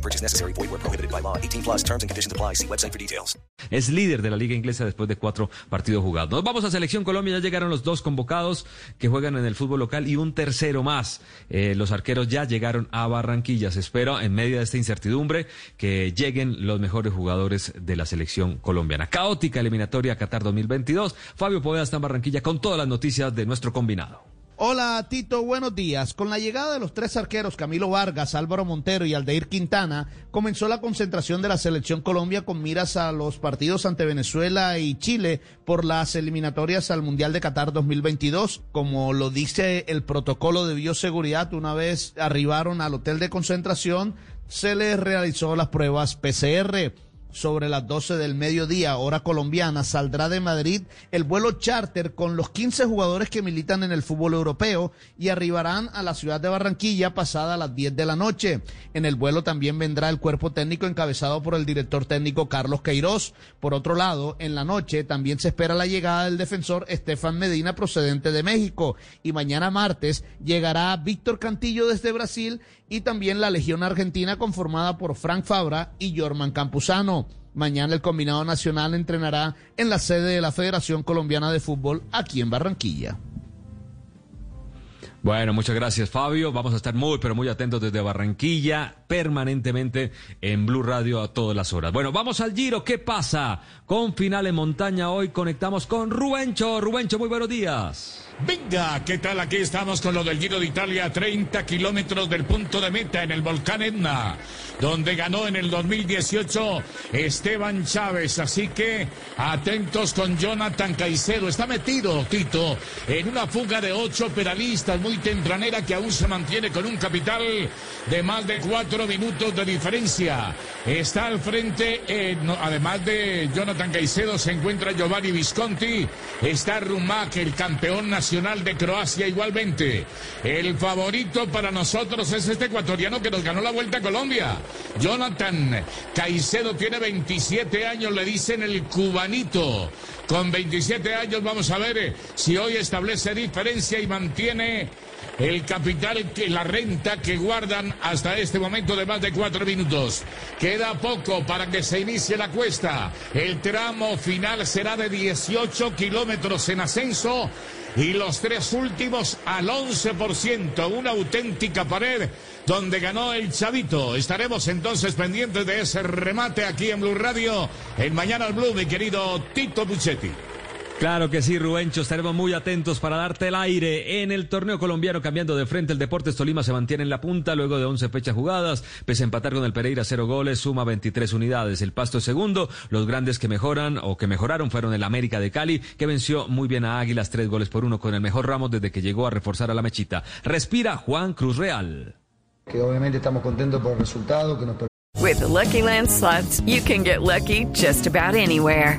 No purchase necessary. Void where prohibited by law. 18 plus terms and conditions apply. See website for details. Es líder de la Liga Inglesa después de cuatro partidos jugados. Nos vamos a Selección Colombia. Ya llegaron los dos convocados que juegan en el fútbol local y un tercero más. Eh, los arqueros ya llegaron a Barranquilla. Se espera, en medio de esta incertidumbre, que lleguen los mejores jugadores de la Selección colombiana. Caótica eliminatoria Qatar 2022. Fabio Poveda está en Barranquilla con todas las noticias de nuestro combinado. Hola Tito, buenos días. Con la llegada de los tres arqueros Camilo Vargas, Álvaro Montero y Aldeir Quintana, comenzó la concentración de la selección Colombia con miras a los partidos ante Venezuela y Chile por las eliminatorias al Mundial de Qatar 2022. Como lo dice el protocolo de bioseguridad, una vez arribaron al hotel de concentración, se les realizó las pruebas PCR sobre las 12 del mediodía, hora colombiana, saldrá de Madrid el vuelo charter con los 15 jugadores que militan en el fútbol europeo y arribarán a la ciudad de Barranquilla pasada a las 10 de la noche. En el vuelo también vendrá el cuerpo técnico encabezado por el director técnico Carlos Queiroz. Por otro lado, en la noche también se espera la llegada del defensor Estefan Medina procedente de México y mañana martes llegará Víctor Cantillo desde Brasil y también la Legión Argentina conformada por Frank Fabra y Jorman Campuzano. Mañana el combinado nacional entrenará en la sede de la Federación Colombiana de Fútbol aquí en Barranquilla. Bueno, muchas gracias Fabio. Vamos a estar muy, pero muy atentos desde Barranquilla, permanentemente en Blue Radio a todas las horas. Bueno, vamos al Giro. ¿Qué pasa? Con final en montaña hoy conectamos con Rubencho. Rubencho, muy buenos días. Venga, ¿qué tal? Aquí estamos con lo del Giro de Italia, 30 kilómetros del punto de meta en el volcán Etna, donde ganó en el 2018 Esteban Chávez. Así que atentos con Jonathan Caicedo. Está metido, Tito, en una fuga de ocho pedalistas muy tempranera que aún se mantiene con un capital de más de cuatro minutos de diferencia. Está al frente, eh, además de Jonathan Caicedo, se encuentra Giovanni Visconti. Está Rumac, el campeón nacional de Croacia igualmente. El favorito para nosotros es este ecuatoriano que nos ganó la Vuelta a Colombia. Jonathan Caicedo tiene 27 años, le dicen el cubanito. Con 27 años vamos a ver si hoy establece diferencia y mantiene el capital que la renta que guardan hasta este momento de más de cuatro minutos. Queda poco para que se inicie la cuesta. El tramo final será de 18 kilómetros en ascenso y los tres últimos al 11%, una auténtica pared donde ganó el Chavito. Estaremos entonces pendientes de ese remate aquí en Blue Radio, en Mañana al Blue, mi querido Tito Buchetti. Claro que sí, Rubencho, estaremos muy atentos para darte el aire en el torneo colombiano cambiando de frente. El Deportes Tolima se mantiene en la punta luego de 11 fechas jugadas, pese a empatar con el Pereira cero goles, suma 23 unidades. El Pasto es segundo, los grandes que mejoran o que mejoraron fueron el América de Cali, que venció muy bien a Águilas tres goles por uno con el mejor Ramos desde que llegó a reforzar a la mechita. Respira Juan Cruz Real. Que obviamente estamos contentos por el resultado que nos With the Lucky Land slots, you can get lucky just about anywhere.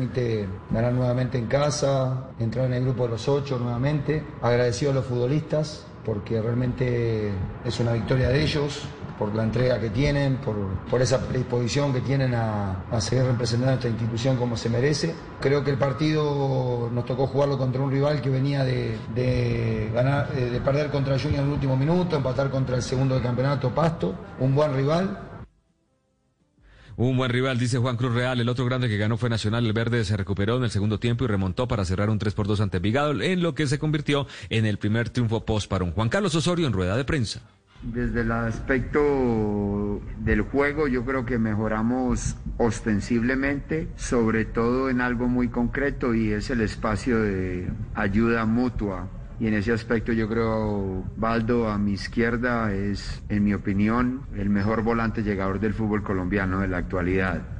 Permite ganar nuevamente en casa, entrar en el grupo de los ocho nuevamente. Agradecido a los futbolistas porque realmente es una victoria de ellos, por la entrega que tienen, por, por esa predisposición que tienen a, a, seguir representando a nuestra institución como se merece. Creo que el partido nos tocó jugarlo contra un rival que venía de, de ganar, de perder contra Junior en el último minuto, empatar contra el segundo del campeonato Pasto, un buen rival, un buen rival, dice Juan Cruz Real. El otro grande que ganó fue Nacional. El Verde se recuperó en el segundo tiempo y remontó para cerrar un 3 por 2 ante Vigado, en lo que se convirtió en el primer triunfo post para un Juan Carlos Osorio en rueda de prensa. Desde el aspecto del juego yo creo que mejoramos ostensiblemente, sobre todo en algo muy concreto y es el espacio de ayuda mutua. Y en ese aspecto yo creo Baldo a mi izquierda es, en mi opinión, el mejor volante llegador del fútbol colombiano de la actualidad.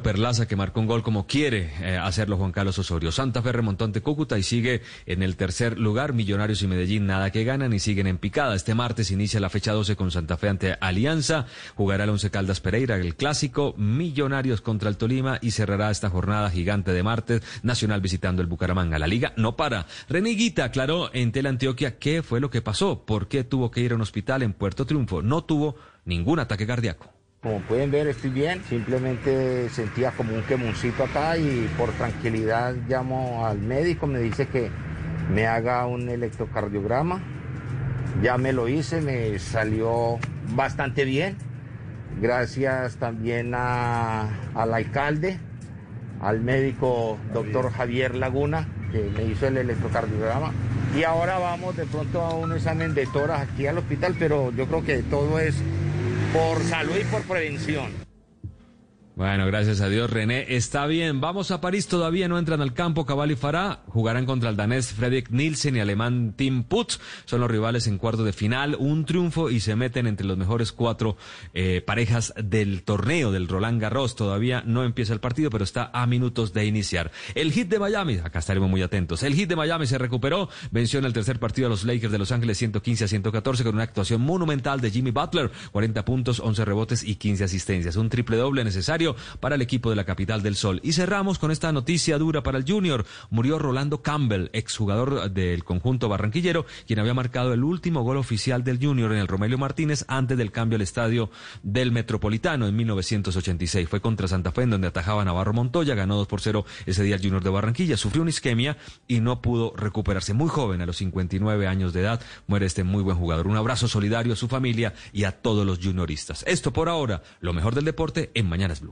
Perlaza que marcó un gol como quiere eh, hacerlo Juan Carlos Osorio. Santa Fe remontó ante Cúcuta y sigue en el tercer lugar. Millonarios y Medellín nada que ganan y siguen en picada. Este martes inicia la fecha 12 con Santa Fe ante Alianza. Jugará el Once Caldas Pereira, el clásico. Millonarios contra el Tolima y cerrará esta jornada gigante de martes. Nacional visitando el Bucaramanga. La liga no para. Reniguita aclaró en Tele Antioquia qué fue lo que pasó, por qué tuvo que ir a un hospital en Puerto Triunfo. No tuvo ningún ataque cardíaco. Como pueden ver, estoy bien. Simplemente sentía como un quemoncito acá y por tranquilidad llamo al médico, me dice que me haga un electrocardiograma. Ya me lo hice, me salió bastante bien. Gracias también al alcalde, al médico doctor Javier Laguna, que me hizo el electrocardiograma. Y ahora vamos de pronto a un examen de toras aquí al hospital, pero yo creo que todo es por salud y por prevención. Bueno, gracias a Dios, René. Está bien. Vamos a París. Todavía no entran al campo. Cabal y Farah jugarán contra el danés Fredrik Nielsen y alemán Tim Putz. Son los rivales en cuarto de final. Un triunfo y se meten entre los mejores cuatro eh, parejas del torneo del Roland Garros. Todavía no empieza el partido, pero está a minutos de iniciar. El hit de Miami, acá estaremos muy atentos. El hit de Miami se recuperó. Venció en el tercer partido a los Lakers de Los Ángeles 115 a 114 con una actuación monumental de Jimmy Butler. 40 puntos, 11 rebotes y 15 asistencias. Un triple doble necesario para el equipo de la capital del Sol. Y cerramos con esta noticia dura para el Junior. Murió Rolando Campbell, exjugador del conjunto barranquillero, quien había marcado el último gol oficial del Junior en el Romelio Martínez antes del cambio al estadio del Metropolitano en 1986. Fue contra Santa Fe, en donde atajaba Navarro Montoya, ganó 2 por 0 ese día el Junior de Barranquilla, sufrió una isquemia y no pudo recuperarse. Muy joven, a los 59 años de edad, muere este muy buen jugador. Un abrazo solidario a su familia y a todos los junioristas. Esto por ahora, lo mejor del deporte en Mañanas Blue.